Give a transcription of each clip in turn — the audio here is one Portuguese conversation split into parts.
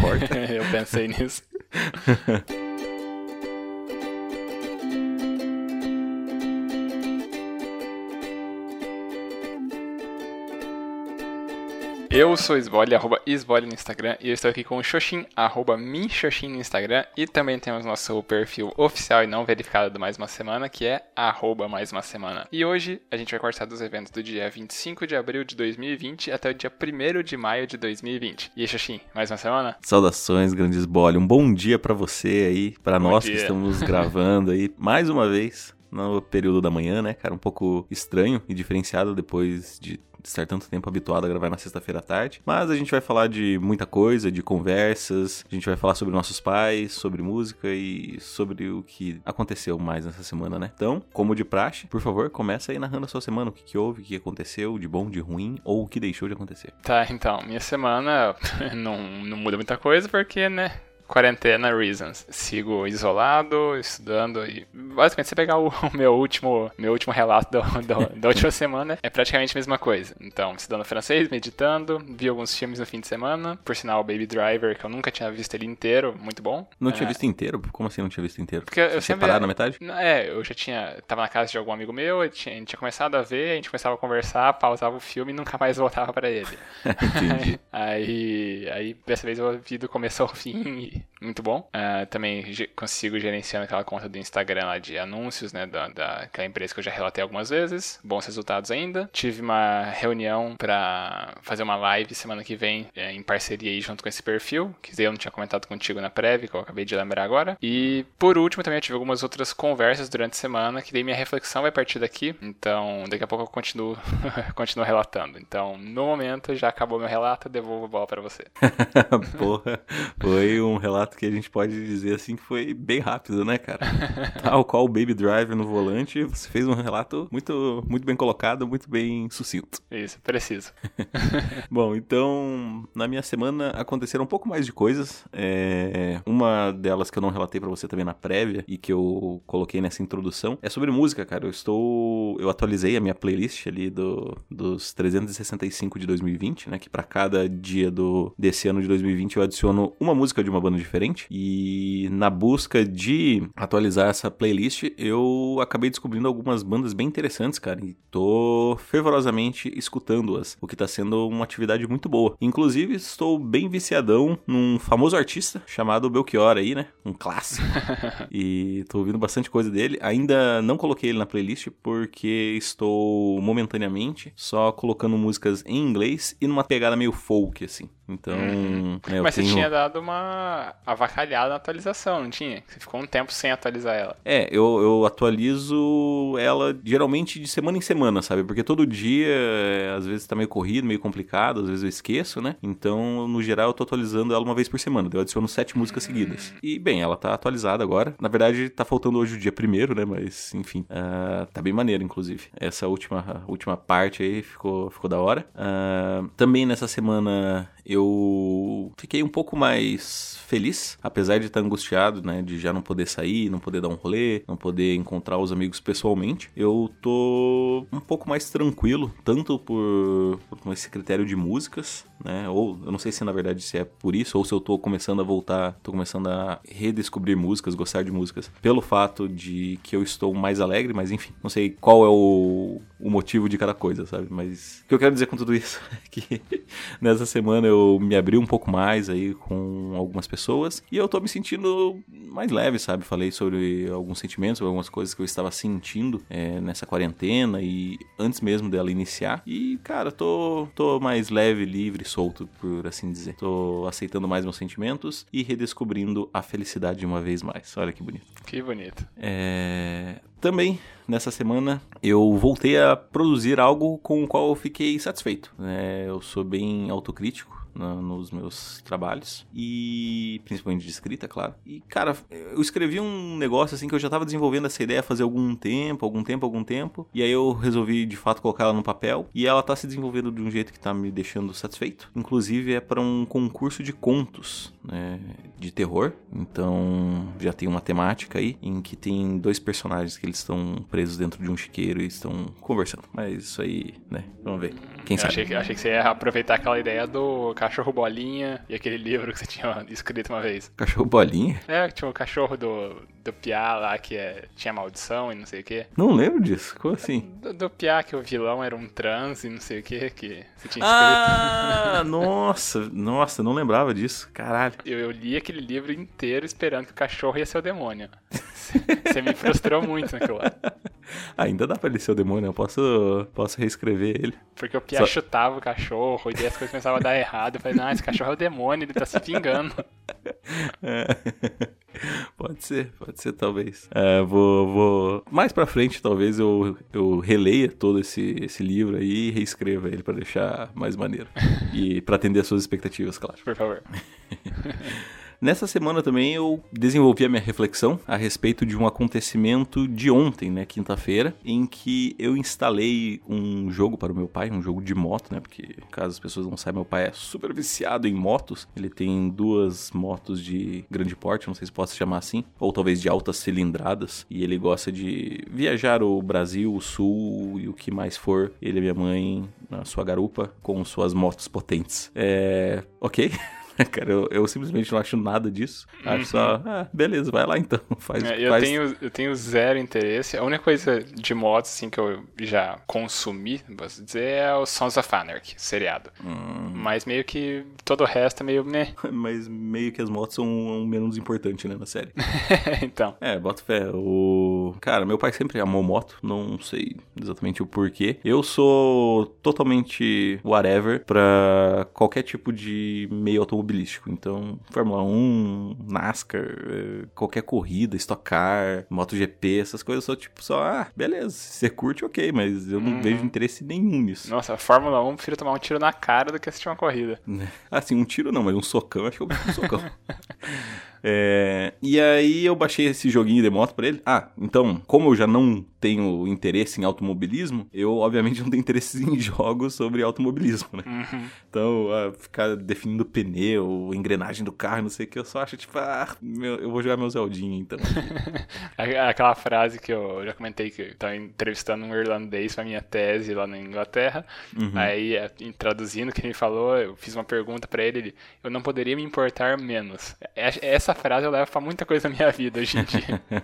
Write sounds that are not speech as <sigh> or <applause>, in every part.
corta. <laughs> eu pensei nisso. <laughs> Eu sou Esbole, arroba Esbole no Instagram, e eu estou aqui com o Xoxin, arroba Minxoxin no Instagram, e também temos nosso perfil oficial e não verificado do Mais Uma Semana, que é arroba Mais Uma Semana. E hoje a gente vai conversar dos eventos do dia 25 de abril de 2020 até o dia 1 de maio de 2020. E aí, Xoxin, mais uma semana? Saudações, grande Esbole. Um bom dia para você aí, para nós dia. que estamos gravando aí mais uma vez no período da manhã, né, cara? Um pouco estranho e diferenciado depois de estar tanto tempo habituado a gravar na sexta-feira à tarde. Mas a gente vai falar de muita coisa, de conversas, a gente vai falar sobre nossos pais, sobre música e sobre o que aconteceu mais nessa semana, né? Então, como de praxe, por favor, começa aí narrando a sua semana, o que, que houve, o que aconteceu, de bom, de ruim, ou o que deixou de acontecer. Tá, então, minha semana <laughs> não, não muda muita coisa, porque, né, quarentena reasons. Sigo isolado, estudando e basicamente você pegar <laughs> o, meu último meu último relato do, <laughs> do, da última <laughs> semana é praticamente a mesma coisa. Então, estudando francês, meditando, vi alguns filmes no fim de semana, por sinal Baby Driver, que eu nunca tinha visto ele inteiro, muito bom. Não é... tinha visto inteiro? Como assim não tinha visto inteiro? Porque eu sempre na metade? É, eu já tinha tava na casa de algum amigo meu, a gente tinha começado a ver, a gente começava a conversar, pausava o filme e nunca mais voltava para ele. Entendi. aí, aí dessa vez eu vi do começo ao fim e muito bom. Uh, também consigo gerenciando aquela conta do Instagram lá de anúncios, né, da, daquela empresa que eu já relatei algumas vezes. Bons resultados ainda. Tive uma reunião para fazer uma live semana que vem é, em parceria aí junto com esse perfil, que eu não tinha comentado contigo na prévia, que eu acabei de lembrar agora. E por último também eu tive algumas outras conversas durante a semana, que daí minha reflexão vai partir daqui. Então daqui a pouco eu continuo, <laughs> continuo relatando. Então no momento já acabou meu relato, devolvo a bola para você. <laughs> Porra, foi um relato relato que a gente pode dizer assim que foi bem rápido, né, cara? <laughs> Tal qual o Baby Driver no volante, você fez um relato muito, muito bem colocado, muito bem sucinto. Isso, preciso. <laughs> Bom, então, na minha semana aconteceram um pouco mais de coisas. É... Uma delas que eu não relatei para você também na prévia e que eu coloquei nessa introdução é sobre música, cara. Eu estou. Eu atualizei a minha playlist ali do, dos 365 de 2020, né? Que para cada dia do, desse ano de 2020 eu adiciono uma música de uma banda diferente. E na busca de atualizar essa playlist, eu acabei descobrindo algumas bandas bem interessantes, cara. E tô fervorosamente escutando-as, o que tá sendo uma atividade muito boa. Inclusive, estou bem viciadão num famoso artista chamado Belchior aí, né? Um clássico. <laughs> e tô ouvindo bastante coisa dele. Ainda não coloquei ele na playlist porque estou momentaneamente só colocando músicas em inglês e numa pegada meio folk, assim. Então. Hum. É, Mas tenho... você tinha dado uma avacalhada na atualização, não tinha? Você ficou um tempo sem atualizar ela. É, eu, eu atualizo ela geralmente de semana em semana, sabe? Porque todo dia, é, às vezes tá meio corrido, meio complicado, às vezes eu esqueço, né? Então, no geral, eu tô atualizando ela uma vez por semana. Eu adiciono sete músicas seguidas. E, bem, ela tá atualizada agora. Na verdade, tá faltando hoje o dia primeiro, né? Mas, enfim, uh, tá bem maneiro, inclusive. Essa última, última parte aí ficou, ficou da hora. Uh, também nessa semana eu fiquei um pouco mais feliz, apesar de estar angustiado, né, de já não poder sair, não poder dar um rolê, não poder encontrar os amigos pessoalmente. Eu tô um pouco mais tranquilo, tanto por, por esse critério de músicas, né, ou eu não sei se na verdade se é por isso ou se eu tô começando a voltar, tô começando a redescobrir músicas, gostar de músicas, pelo fato de que eu estou mais alegre, mas enfim, não sei qual é o, o motivo de cada coisa, sabe? Mas o que eu quero dizer com tudo isso <laughs> é que nessa semana eu me abri um pouco mais aí com algumas pessoas e eu tô me sentindo mais leve, sabe? Falei sobre alguns sentimentos, sobre algumas coisas que eu estava sentindo é, nessa quarentena e antes mesmo dela iniciar. E, cara, tô, tô mais leve, livre, solto, por assim dizer. Tô aceitando mais meus sentimentos e redescobrindo a felicidade uma vez mais. Olha que bonito. Que bonito. É... Também, nessa semana, eu voltei a produzir algo com o qual eu fiquei satisfeito. É, eu sou bem autocrítico nos meus trabalhos e principalmente de escrita, claro. E cara, eu escrevi um negócio assim que eu já estava desenvolvendo essa ideia fazer algum tempo, algum tempo, algum tempo, e aí eu resolvi de fato colocar ela no papel e ela tá se desenvolvendo de um jeito que tá me deixando satisfeito. Inclusive é para um concurso de contos, né, de terror. Então já tem uma temática aí em que tem dois personagens que eles estão presos dentro de um chiqueiro e estão conversando. Mas isso aí, né? Vamos ver. Quem Eu sabe? achei, que, achei que você ia aproveitar aquela ideia do cachorro bolinha e aquele livro que você tinha <laughs> escrito uma vez. Cachorro bolinha? É, tinha o cachorro do, do Piá lá que é, tinha maldição e não sei o que. Não lembro disso. Como assim? Do, do Piá que o vilão era um trans e não sei o que que você tinha escrito. Ah, <laughs> <laughs> nossa, nossa, não lembrava disso. Caralho. Eu, eu li aquele livro inteiro esperando que o cachorro ia ser o demônio. <laughs> Você me frustrou muito naquilo lá. Ainda dá pra ele ser o demônio, eu posso, posso reescrever ele. Porque o Pia Só- chutava o cachorro e daí as coisas começavam a dar errado. Eu falei, não, esse cachorro é o demônio, ele tá se vingando. <laughs> Pode ser, pode ser, talvez. É, vou, vou. Mais pra frente, talvez eu, eu releia todo esse, esse livro aí e reescreva ele pra deixar mais maneiro. E pra atender as suas expectativas, claro. Por favor. <laughs> Nessa semana também eu desenvolvi a minha reflexão a respeito de um acontecimento de ontem, né, quinta-feira, em que eu instalei um jogo para o meu pai, um jogo de moto, né, porque caso as pessoas não saibam, meu pai é super viciado em motos. Ele tem duas motos de grande porte, não sei se posso chamar assim, ou talvez de altas cilindradas, e ele gosta de viajar o Brasil, o Sul e o que mais for. Ele e minha mãe na sua garupa com suas motos potentes. É, OK? <laughs> <laughs> Cara, eu, eu simplesmente não acho nada disso. Acho só, ah, beleza, vai lá então. <laughs> Faz, É, eu, faz... tenho, eu tenho zero interesse. A única coisa de motos assim, que eu já consumi, posso dizer, é o Sons of Anarchy, seriado. Hum, Mas meio que todo o resto é meio. Né? <laughs> mas meio que as motos são um menos importante, né, na série. então. É, boto fé. O... Cara, meu pai sempre amou moto, não sei exatamente o porquê. Eu sou totalmente whatever pra qualquer tipo de meio automobilístico. Então, Fórmula 1, NASCAR, eh, qualquer corrida, Stock Car, MotoGP, essas coisas, sou tipo só, ah, beleza, se você curte, ok, mas eu não Uhum. vejo interesse nenhum nisso. Nossa, a Fórmula 1 eu prefiro tomar um tiro na cara do que assistir uma corrida. <laughs> Assim, um tiro não, mas um socão, acho que eu prefiro um socão. <laughs> É, e aí eu baixei esse joguinho de moto pra ele. Ah, então, como eu já não tenho interesse em automobilismo, eu obviamente não tenho interesse em <laughs> jogos sobre automobilismo, né? Uhum. Então, ah, ficar definindo pneu, engrenagem do carro, não sei o que, eu só acho tipo, ah, meu, eu vou jogar meu Zeldinho então. <laughs> Aquela frase que eu já comentei que eu tava entrevistando um irlandês pra minha tese lá na Inglaterra. Uhum. Aí, é, traduzindo o que ele falou, eu fiz uma pergunta pra ele, ele, eu não poderia me importar menos. É- Essa frase eu levo pra muita coisa na minha vida hoje em dia. <laughs>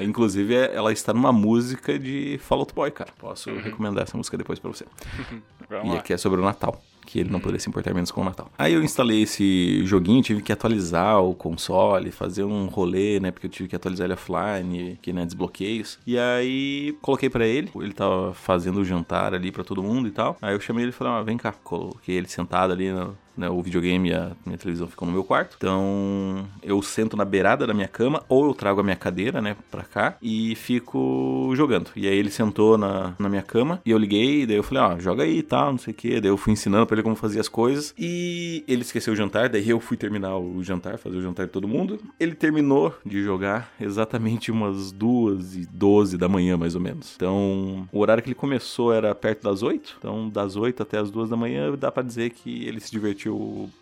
Inclusive, é- ela está numa música de Fall Out Boy, cara. Posso Uhum. recomendar essa música depois pra você. <laughs> Vamos E lá. aqui é sobre o Natal, que ele não poderia se importar menos com o Natal. Aí eu instalei esse joguinho, tive que atualizar o console, fazer um rolê, né? Porque eu tive que atualizar ele offline, que né, desbloqueios. E aí coloquei pra ele, ele tava fazendo o jantar ali pra todo mundo e tal. Aí eu chamei ele e falei, ah, vem cá. Coloquei ele sentado ali no, né, o videogame e a minha televisão ficam no meu quarto. Então, eu sento na beirada da minha cama ou eu trago a minha cadeira, né, pra cá e fico jogando. E aí ele sentou na, na minha cama e eu liguei, daí eu falei, ó, joga aí e tal, não sei o que. Daí eu fui ensinando pra ele como fazia as coisas e ele esqueceu o jantar, daí eu fui terminar o jantar, fazer o jantar de todo mundo. Ele terminou de jogar exatamente umas duas e doze da manhã, mais ou menos. Então, o horário que ele começou era perto das oito. Então, das oito até as duas da manhã, dá pra dizer que ele se divertiu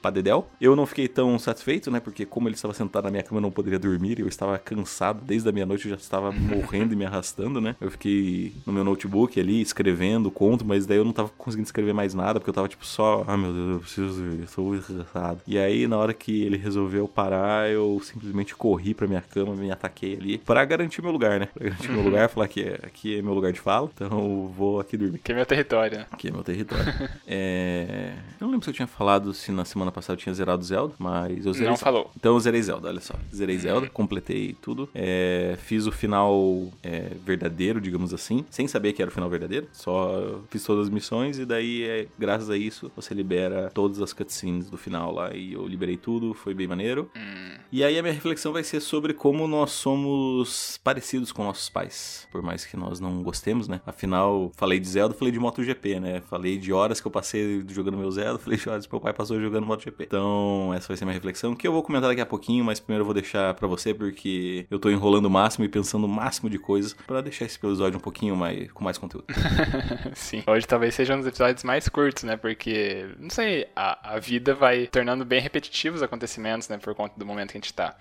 pra dedéu. Eu não fiquei tão satisfeito, né? Porque como ele estava sentado na minha cama, eu não poderia dormir. Eu estava cansado. Desde a meia-noite eu já estava <laughs> morrendo e me arrastando, né? Eu fiquei no meu notebook ali, escrevendo conto, mas daí eu não tava conseguindo escrever mais nada, porque eu tava tipo só, ah meu Deus, eu preciso dormir, eu muito cansado. E aí, na hora que ele resolveu parar, eu simplesmente corri pra minha cama, me ataquei ali, pra garantir meu lugar, né? Pra garantir meu lugar, falar que é, aqui é meu lugar de fala, então eu vou aqui dormir. Que é meu território, né? Aqui é meu território. <laughs> é... Eu não lembro se eu tinha falado se na semana passada eu tinha zerado Zelda, mas eu zerei. Não falou. Então eu zerei Zelda, olha só. Zerei Zelda, completei tudo. É, fiz o final é, verdadeiro, digamos assim, sem saber que era o final verdadeiro. Só fiz todas as missões e daí, é, graças a isso, você libera todas as cutscenes do final lá. E eu liberei tudo, foi bem maneiro. Hum, E aí a minha reflexão vai ser sobre como nós somos parecidos com nossos pais, por mais que nós não gostemos, né? Afinal, falei de Zelda, falei de MotoGP, né? Falei de horas que eu passei jogando meu Zelda, falei de horas que meu pai passou jogando MotoGP. Então, essa vai ser minha reflexão, que eu vou comentar daqui a pouquinho, mas primeiro eu vou deixar para você, porque eu tô enrolando o máximo e pensando o máximo de coisas para deixar esse episódio um pouquinho mais com mais conteúdo. <laughs> Sim. Hoje talvez seja um dos episódios mais curtos, né? Porque, não sei, a, a vida vai tornando bem repetitivos os acontecimentos, né? Por conta do momento que a gente tá.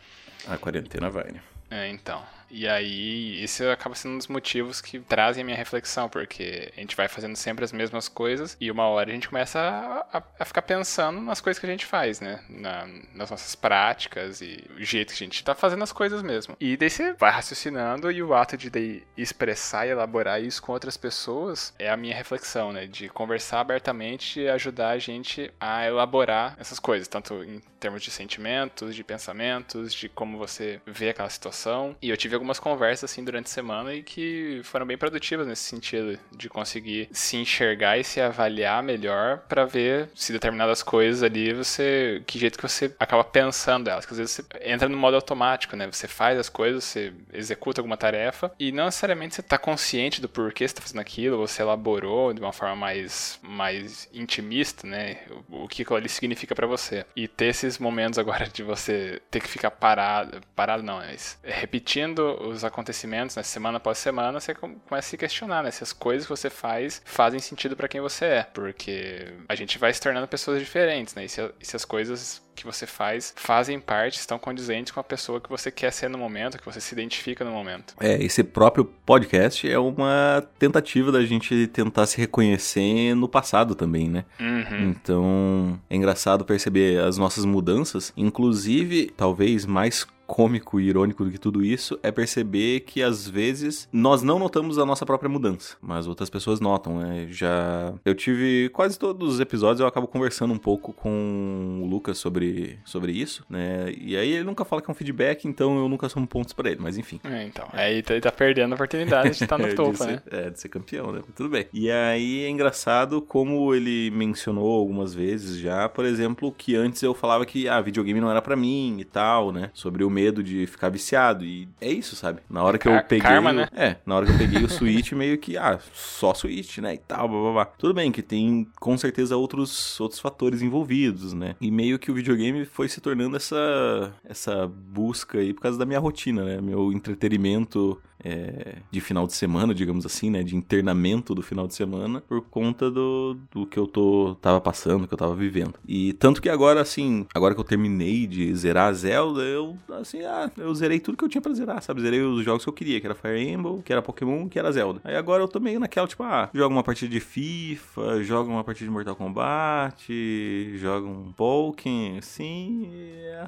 A quarentena vai, né? É, então. E aí, isso acaba sendo um dos motivos que trazem a minha reflexão, porque a gente vai fazendo sempre as mesmas coisas e uma hora a gente começa a, a, a ficar pensando nas coisas que a gente faz, né? Na, nas nossas práticas e o jeito que a gente tá fazendo as coisas mesmo. E daí você vai raciocinando e o ato de expressar e elaborar isso com outras pessoas é a minha reflexão, né? De conversar abertamente e ajudar a gente a elaborar essas coisas, tanto em termos de sentimentos, de pensamentos, de como você vê aquela situação. E eu tive algumas conversas assim durante a semana e que foram bem produtivas nesse sentido de conseguir se enxergar e se avaliar melhor para ver se determinadas coisas ali você que jeito que você acaba pensando elas, que às vezes você entra no modo automático, né? Você faz as coisas, você executa alguma tarefa e não necessariamente você tá consciente do porquê você tá fazendo aquilo, você elaborou de uma forma mais mais intimista, né? O que aquilo ali significa para você. E ter esses momentos agora de você ter que ficar parado, parado não, mas repetindo os acontecimentos, né, semana após semana, você começa a se questionar, né, se as coisas que você faz fazem sentido para quem você é, porque a gente vai se tornando pessoas diferentes, né, e se, e se as coisas que você faz fazem parte, estão condizentes com a pessoa que você quer ser no momento, que você se identifica no momento. É, esse próprio podcast é uma tentativa da gente tentar se reconhecer no passado também, né? Uhum. Então, é engraçado perceber as nossas mudanças, inclusive, talvez mais cômico e irônico do que tudo isso é perceber que às vezes nós não notamos a nossa própria mudança, mas outras pessoas notam, né? Já eu tive quase todos os episódios eu acabo conversando um pouco com o Lucas sobre, sobre isso, né? E aí ele nunca fala que é um feedback, então eu nunca somo pontos para ele, mas enfim. É, então. Aí ele tá perdendo a oportunidade de estar no <laughs> topo, ser, né? É, de ser campeão, né? Tudo bem. E aí é engraçado como ele mencionou algumas vezes já, por exemplo, que antes eu falava que ah, videogame não era para mim e tal, né? Sobre o medo de ficar viciado. E é isso, sabe? Na hora que eu peguei. Karma, né? É, na hora que eu peguei o <laughs> Switch, meio que, ah, só Switch, né? E tal, blá, blá, blá. Tudo bem que tem com certeza outros, outros fatores envolvidos, né? E meio que o videogame foi se tornando essa, essa busca aí por causa da minha rotina, né? Meu entretenimento é, de final de semana, digamos assim, né? De internamento do final de semana por conta do, do que eu tô, tava passando, que eu tava vivendo. E tanto que agora, assim, agora que eu terminei de zerar a Zelda, eu, assim, ah, eu zerei tudo que eu tinha pra zerar, sabe? Zerei os jogos que eu queria, que era Fire Emblem, que era Pokémon, que era Zelda. Aí agora eu tô meio naquela, tipo, ah, jogo uma partida de FIFA, jogo uma partida de Mortal Kombat, jogo um Pokémon, assim,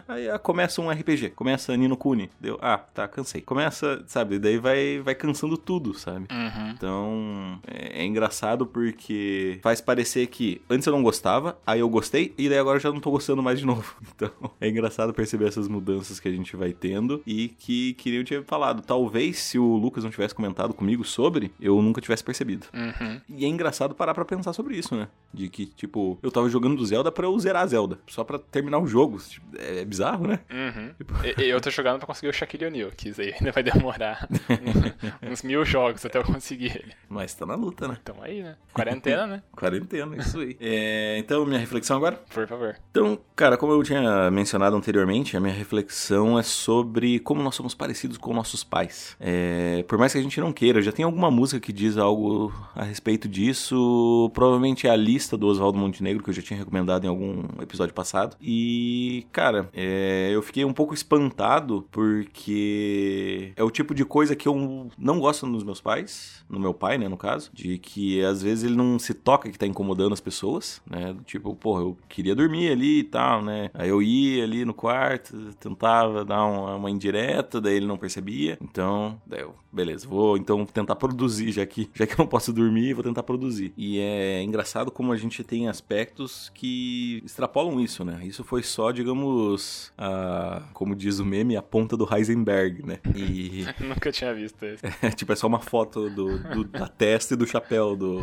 aí começa um RPG, começa Nino Kuni, deu, ah, tá, cansei. Começa, sabe, daí vai, vai cansando tudo, sabe? Uhum. Então, é, é, engraçado porque faz parecer que antes eu não gostava, aí eu gostei, e daí agora eu já não tô gostando mais de novo. <laughs> Então, é engraçado perceber essas mudanças que a gente vai tendo e que, que eu tinha falado. Talvez se o Lucas não tivesse comentado comigo sobre, eu nunca tivesse percebido. Uhum. E é engraçado parar pra pensar sobre isso, né? De que, tipo, eu tava jogando do Zelda pra eu zerar a Zelda, só pra terminar o jogo. Tipo, é, é, bizarro, né? Uhum. Tipo... Eu tô jogando pra conseguir o Shaquille O'Neal, que isso aí <laughs> ainda vai demorar <laughs> uns mil jogos até eu conseguir ele. Mas tá na luta, né? Então aí, né? Quarentena, né? <laughs> Quarentena, isso aí. É, então, minha reflexão agora? Por favor. Então, cara, como eu tinha mencionado anteriormente, a minha reflexão é sobre como nós somos parecidos com nossos pais. É, por mais que a gente não queira, já tem alguma música que diz algo a respeito disso. Provavelmente é a lista do Oswaldo Montenegro, que eu já tinha recomendado em algum episódio passado. E, cara, é, eu fiquei um pouco espantado porque é o tipo de coisa que eu não gosto nos meus pais, no meu pai, né, no caso, de que às vezes ele não se toca que tá incomodando as pessoas, né? Tipo, porra, eu queria dormir ali e tal, né? Aí eu ia ali no quarto, tentava dar uma, uma indireta, daí ele não percebia. Então, daí eu, beleza, vou então tentar produzir, já que, já que eu não posso dormir, vou tentar produzir. E é engraçado como a gente tem aspectos que extrapolam isso, né? Isso foi só, digamos, a, como diz o meme, a ponta do Heisenberg, né? E. <laughs> Nunca tinha visto isso. <laughs> É, tipo, é só uma foto do, do, da testa e do chapéu do,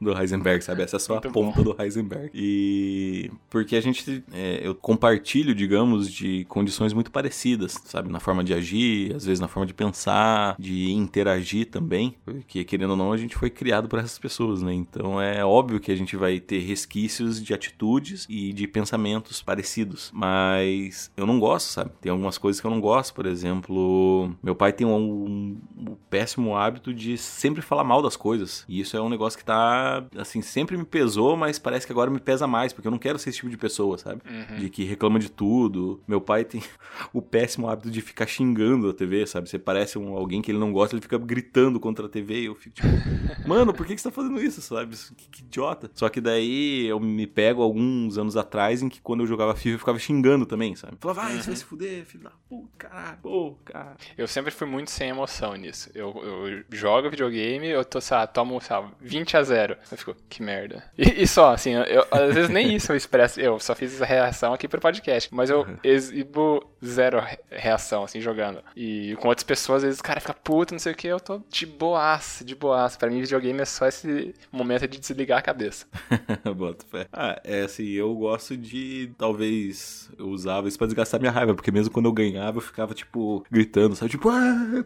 do Heisenberg, sabe? Essa é só Muito a ponta bom. do Heisenberg. E. Porque a gente. É, eu compartilho, digamos, de condições muito parecidas, sabe? Na forma de agir, às vezes na forma de pensar, de interagir também. Porque, querendo ou não, a gente foi criado por essas pessoas, né? Então é óbvio que a gente vai ter resquícios de atitudes e de pensamentos parecidos. Mas eu não gosto, sabe? Tem algumas coisas que eu não gosto. Por exemplo, meu pai tem um, um, um péssimo hábito de sempre falar mal das coisas. E isso é um negócio que tá, assim, sempre me pesou, mas parece que agora me pesa mais, porque eu não quero ser esse tipo de pessoa, sabe? Uhum. De que reclama de tudo. Meu pai tem <laughs> o péssimo hábito de ficar xingando a TV, sabe? Você parece um, alguém que ele não gosta, ele fica gritando contra a TV e eu fico tipo, <laughs> mano, por que, que você tá fazendo isso, sabe? Que, que idiota. Só que daí eu me pego alguns anos atrás em que quando eu jogava FIFA eu ficava xingando também, sabe? Falava, vai, uhum. você vai se fuder, filho da puta, caralho, pô, cara. Eu sempre fui muito sem emoção nisso. Eu, eu jogo videogame, eu tô, sei lá, tomo, sei lá, 20 a 0. Eu fico, que merda. E, e só, assim, eu, às vezes nem isso eu expresso. Eu só fiz essa reação aqui pro podcast, mas eu uhum. exibo zero reação, assim, jogando. E com outras pessoas, às vezes o cara fica puto, não sei o que, eu tô de boaça, de boaça. Pra mim, videogame é só esse momento de desligar a cabeça. <laughs> Boto fé. Ah, é assim, eu gosto de, talvez, eu usava isso pra desgastar minha raiva, porque mesmo quando eu ganhava, eu ficava, tipo, gritando, sabe? Tipo, ah,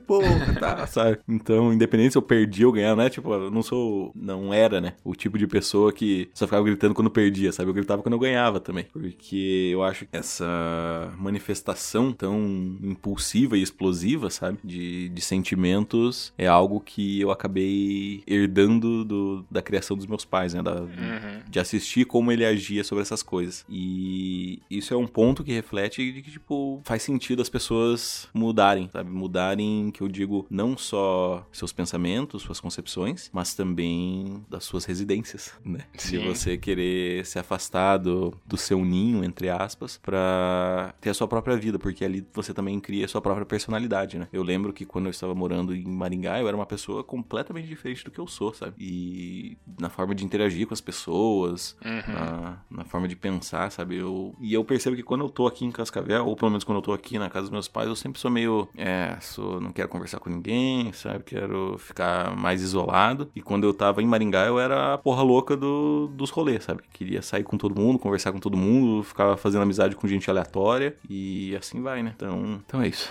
tá, <laughs> sabe? Então, independente se eu perdia ou ganhava, né? Tipo, eu não sou, não era, né? O tipo de pessoa que só ficava gritando quando perdia, sabe? Eu gritava quando eu ganhava também. Porque eu acho que essa manifestação tão impulsiva e explosiva, sabe? De, de sentimentos é algo que eu acabei herdando do, da criação dos meus pais, né? Da, uhum. De assistir como ele agia sobre essas coisas. E isso é um ponto que reflete de que, tipo, faz sentido as pessoas mudarem, sabe? Mudarem, que eu digo, não só seus pensamentos, suas concepções, mas também das suas residências, né? Sim. De você querer se afastar do, do seu ninho, entre aspas, para ter a sua própria vida, porque ali você também cria a sua própria personalidade, né? Eu lembro que quando eu estava morando em Maringá, eu era uma pessoa completamente diferente do que eu sou, sabe? E na forma de interagir com as pessoas, uhum. na, na, forma de pensar, sabe? Eu, e eu percebo que quando eu tô aqui em Cascavel, ou pelo menos quando eu tô aqui na casa dos meus pais, eu sempre sou meio, é, sou, não quero conversar com ninguém, sabe? Quero ficar mais isolado. E quando eu tava em Maringá, eu era a porra louca do, dos rolês, sabe? Queria sair com todo mundo, conversar com todo mundo, ficava fazendo amizade com gente aleatória e assim vai, né? Então, então é isso.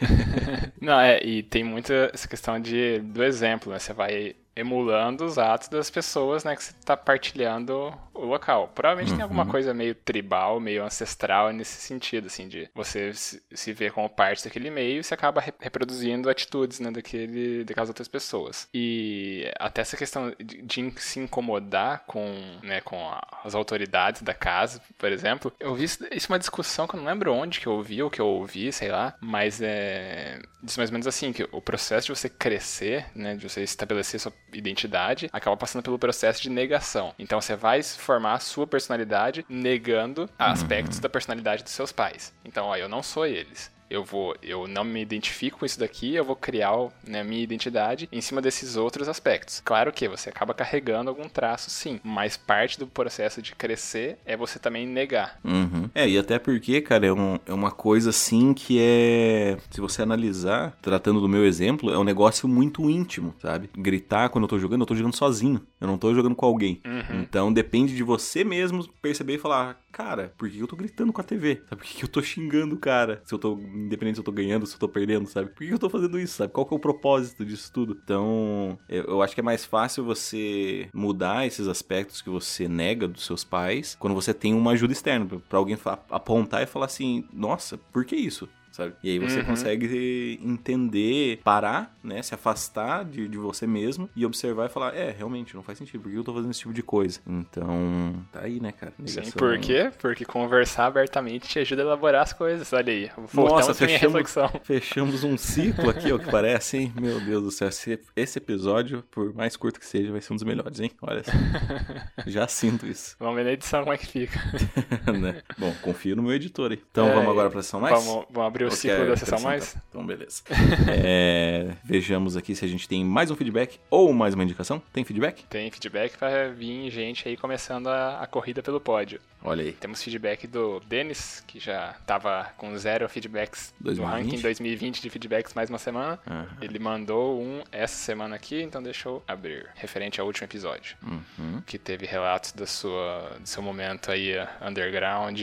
<laughs> não, é, e tem muita essa questão de, do exemplo, né? Você vai emulando os atos das pessoas, né, que você está partilhando o local. Provavelmente uhum. tem alguma uhum. coisa meio tribal, meio ancestral nesse sentido, assim, de você se ver como parte daquele meio e você acaba re reproduzindo atitudes, né, daquele, daquelas outras pessoas. E até essa questão de, de se incomodar com, né, com a, as autoridades da casa, por exemplo, eu vi isso, isso é uma discussão que eu não lembro onde que eu ouvi ou que eu ouvi, sei lá, mas é, diz mais ou menos assim, que o processo de você crescer, né, de você estabelecer sua identidade, acaba passando pelo processo de negação. Então você vai formar a sua personalidade negando aspectos uhum. da personalidade dos seus pais. Então, ó, eu não sou eles eu vou, eu não me identifico com isso daqui, eu vou criar né, minha identidade em cima desses outros aspectos. Claro que você acaba carregando algum traço, sim, mas parte do processo de crescer é você também negar. Uhum. É, e até porque, cara, é, um, é uma coisa assim que é, se você analisar, tratando do meu exemplo, é um negócio muito íntimo, sabe? Gritar quando eu tô jogando, eu tô jogando sozinho, eu não tô jogando com alguém. Uhum. Então depende de você mesmo perceber e falar, cara, por que eu tô gritando com a TV? Sabe? Por que eu tô xingando o cara? Se eu tô independente se eu tô ganhando, se eu tô perdendo, sabe? Por que eu tô fazendo isso, sabe? Qual que é o propósito disso tudo? Então, eu, eu acho que é mais fácil você mudar esses aspectos que você nega dos seus pais quando você tem uma ajuda externa, para alguém apontar e falar assim: nossa, por que isso? Sabe? E aí você uhum. consegue entender, parar, né? Se afastar de, de você mesmo e observar e falar, é, realmente, não faz sentido, por que eu tô fazendo esse tipo de coisa? Então, tá aí, né, cara? Negação... Sim, por quê? Porque conversar abertamente te ajuda a elaborar as coisas, olha aí. Nossa, fechamos, <laughs> fechamos um ciclo aqui, o que parece, hein? Meu Deus do céu, esse episódio, por mais curto que seja, vai ser um dos melhores, hein? Olha só. <laughs> Já sinto isso. Vamos ver na edição como é que fica. <laughs> né? Bom, confio no meu editor aí. Então, é, vamos agora pra sessão mais? Vamos, vamos abrir o ciclo da sessão mais? Então, beleza. <laughs> é, vejamos aqui se a gente tem mais um feedback ou mais uma indicação. Tem feedback? Tem feedback pra vir gente aí começando a, a corrida pelo pódio. Olha aí. Temos feedback do Denis, que já tava com zero feedbacks 2020? do ranking 2020 de feedbacks mais uma semana. Uhum. Ele mandou um essa semana aqui, então deixa eu abrir. Referente ao último episódio. Uhum. Que teve relatos da sua, do seu momento aí underground.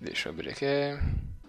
Deixa eu abrir aqui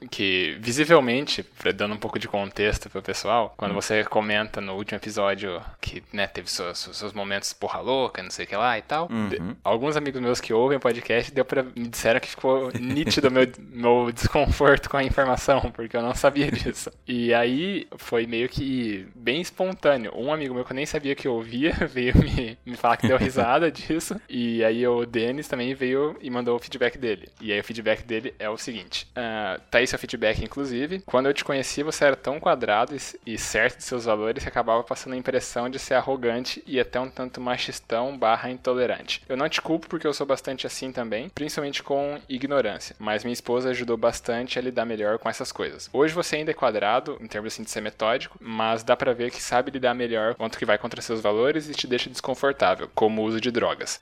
que visivelmente, dando um pouco de contexto pro pessoal, quando hum. você comenta no último episódio que, né, teve seus, seus momentos porra louca, não sei o que lá e tal, uhum. alguns amigos meus que ouvem o podcast deu pra, me disseram que ficou nítido meu, <laughs> meu desconforto com a informação, porque eu não sabia <laughs> disso. E aí foi meio que bem espontâneo. Um amigo meu que eu nem sabia que eu ouvia <laughs> veio me, me falar que deu risada disso, e aí o Denis também veio e mandou o feedback dele. E aí o feedback dele é o seguinte: uh, Thaís seu feedback, inclusive. Quando eu te conheci, você era tão quadrado e certo de seus valores que acabava passando a impressão de ser arrogante e até um tanto machistão barra intolerante. Eu não te culpo porque eu sou bastante assim também, principalmente com ignorância, mas minha esposa ajudou bastante a lidar melhor com essas coisas. Hoje você ainda é quadrado, em termos assim de ser metódico, mas dá pra ver que sabe lidar melhor quanto que vai contra seus valores e te deixa desconfortável, como o uso de drogas.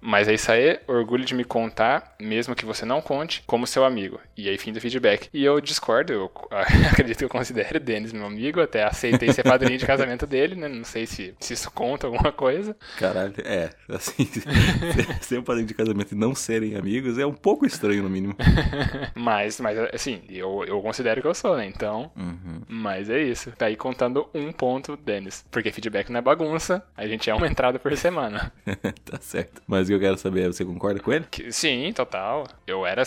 mas é isso aí, orgulho de me contar, mesmo que você não conte, como seu amigo. E aí, fim do vídeo feedback. E eu discordo, eu <laughs> acredito que eu considero o Denis meu amigo, até aceitei ser padrinho de casamento dele, né? Não sei se, se isso conta alguma coisa. Caralho, é, assim, <laughs> ser um padrinho de casamento e não serem amigos é um pouco estranho, no mínimo. <laughs> mas, mas, assim, eu, eu considero que eu sou, né? Então, uhum. mas é isso. Tá aí contando um ponto, Denis. Porque feedback não é bagunça, a gente é uma entrada por semana. tá certo. Mas o que eu quero saber é, você concorda com ele? Que, sim, total. Eu era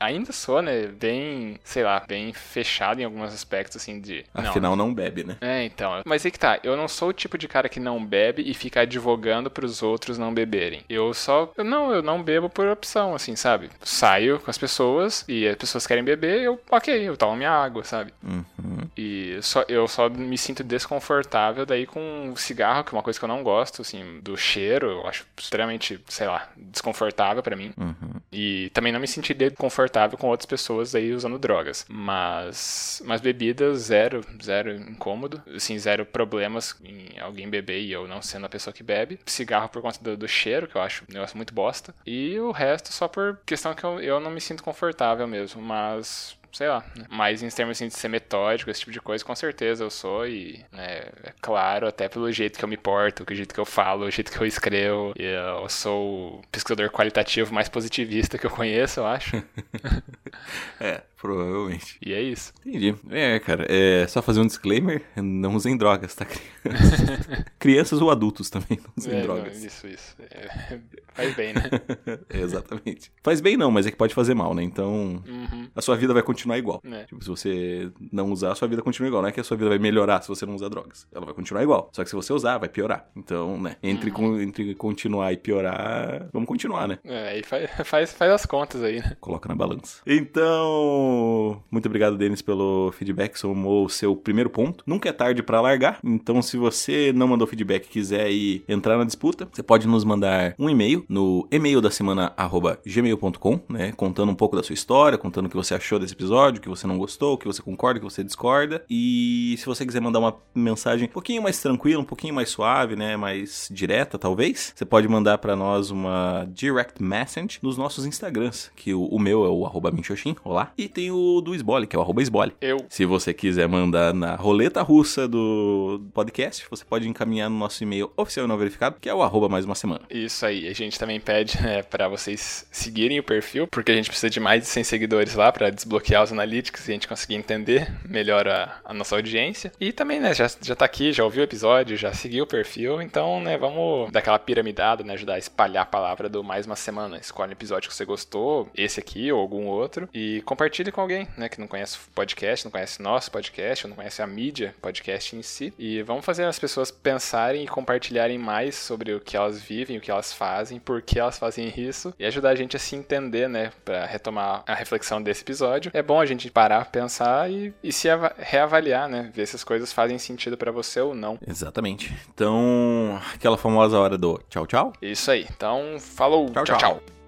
ainda sou, né, bem, sei lá, bem fechado em alguns aspectos, assim, de... Afinal, não, não bebe, né? É, então. Mas aí que tá, eu não sou o tipo de cara que não bebe e fica advogando pros outros não beberem. Eu só... Eu não, eu não bebo por opção, assim, sabe? Saio com as pessoas e as pessoas querem beber, eu, ok, eu tomo minha água, sabe? Uhum. E só, eu só me sinto desconfortável daí com cigarro, que é uma coisa que eu não gosto, assim, do cheiro, eu acho extremamente, sei lá, desconfortável para mim. Uhum. E também não me senti desconfortável confortável com outras pessoas aí usando drogas. Mas, mas bebidas, zero, zero incômodo. Assim, zero problemas em alguém beber e eu não sendo a pessoa que bebe. Cigarro por conta do, do cheiro, que eu acho um negócio muito bosta. E o resto só por questão que eu, eu não me sinto confortável mesmo. Mas sei lá. Né? Mas em termos assim, de ser metódico, esse tipo de coisa, com certeza eu sou. E né, é claro, até pelo jeito que eu me porto, o jeito que eu falo, o jeito que eu escrevo. Eu sou o pesquisador qualitativo mais positivista que eu conheço, eu acho. <laughs> <laughs> é, provavelmente. E é isso. Entendi. É, cara, é só fazer um disclaimer: não usem drogas, tá? Crianças, <laughs> Crianças ou adultos também não usem é, drogas. Não, isso, isso. É, <laughs> faz bem, né? Exatamente. Faz bem não, mas é que pode fazer mal, né? Então, uhum. a sua vida vai continuar igual. É. Tipo, se você não usar, a sua vida continua igual. Não é que a sua vida vai melhorar se você não usar drogas. Ela vai continuar igual. Só que se você usar, vai piorar. Então, né? Entre, uhum. entre continuar e piorar, vamos continuar, né? É, aí faz, faz, faz as contas aí, né? Coloca na balança. Então, muito obrigado, Denis, pelo feedback. Somou o seu primeiro ponto. Nunca é tarde para largar. Então, se você não mandou feedback e quiser ir entrar na disputa, você pode nos mandar um e-mail no e-mail da semana gmail.com, né? Contando um pouco da sua história, contando o que você achou desse episódio episódio, que você não gostou, que você concorda, que você discorda. E se você quiser mandar uma mensagem um pouquinho mais tranquila, um pouquinho mais suave, né, mais direta, talvez, você pode mandar para nós uma direct message nos nossos Instagrams, que o, o meu é o arroba minxoxin, olá, e tem o do Esbole, que é o arroba Esbole. Eu. Se você quiser mandar na roleta russa do podcast, você pode encaminhar no nosso e-mail oficial e não verificado, que é o arroba mais uma semana. Isso aí, a gente também pede né, para vocês seguirem o perfil, porque a gente precisa de mais de 100 seguidores lá para desbloquear os analytics e a gente conseguir entender melhor a, a, nossa audiência. E também, né, já, já tá aqui, já ouviu o episódio, já seguiu o perfil, então, né, vamos dar aquela piramidada, né, ajudar a espalhar a palavra do mais uma semana. Escolhe um episódio que você gostou, esse aqui ou algum outro, e compartilhe com alguém, né, que não conhece o podcast, não conhece nosso podcast, ou não conhece a mídia podcast em si. E vamos fazer as pessoas pensarem e compartilharem mais sobre o que elas vivem, o que elas fazem, por que elas fazem isso, e ajudar a gente a se entender, né, para retomar a reflexão desse episódio. É bom a gente parar, pensar e, e se reavaliar, né? Ver se as coisas fazem sentido para você ou não. Exatamente. Então, aquela famosa hora do tchau, tchau. Isso aí. Então, falou. tchau. tchau. tchau.